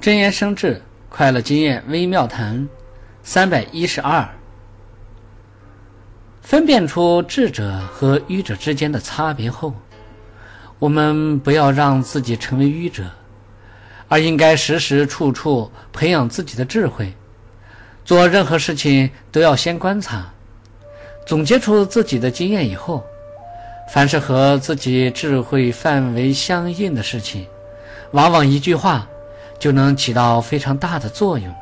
真言生智，快乐经验微妙谈，三百一十二。分辨出智者和愚者之间的差别后，我们不要让自己成为愚者，而应该时时处处培养自己的智慧。做任何事情都要先观察，总结出自己的经验以后，凡是和自己智慧范围相应的事情，往往一句话。就能起到非常大的作用。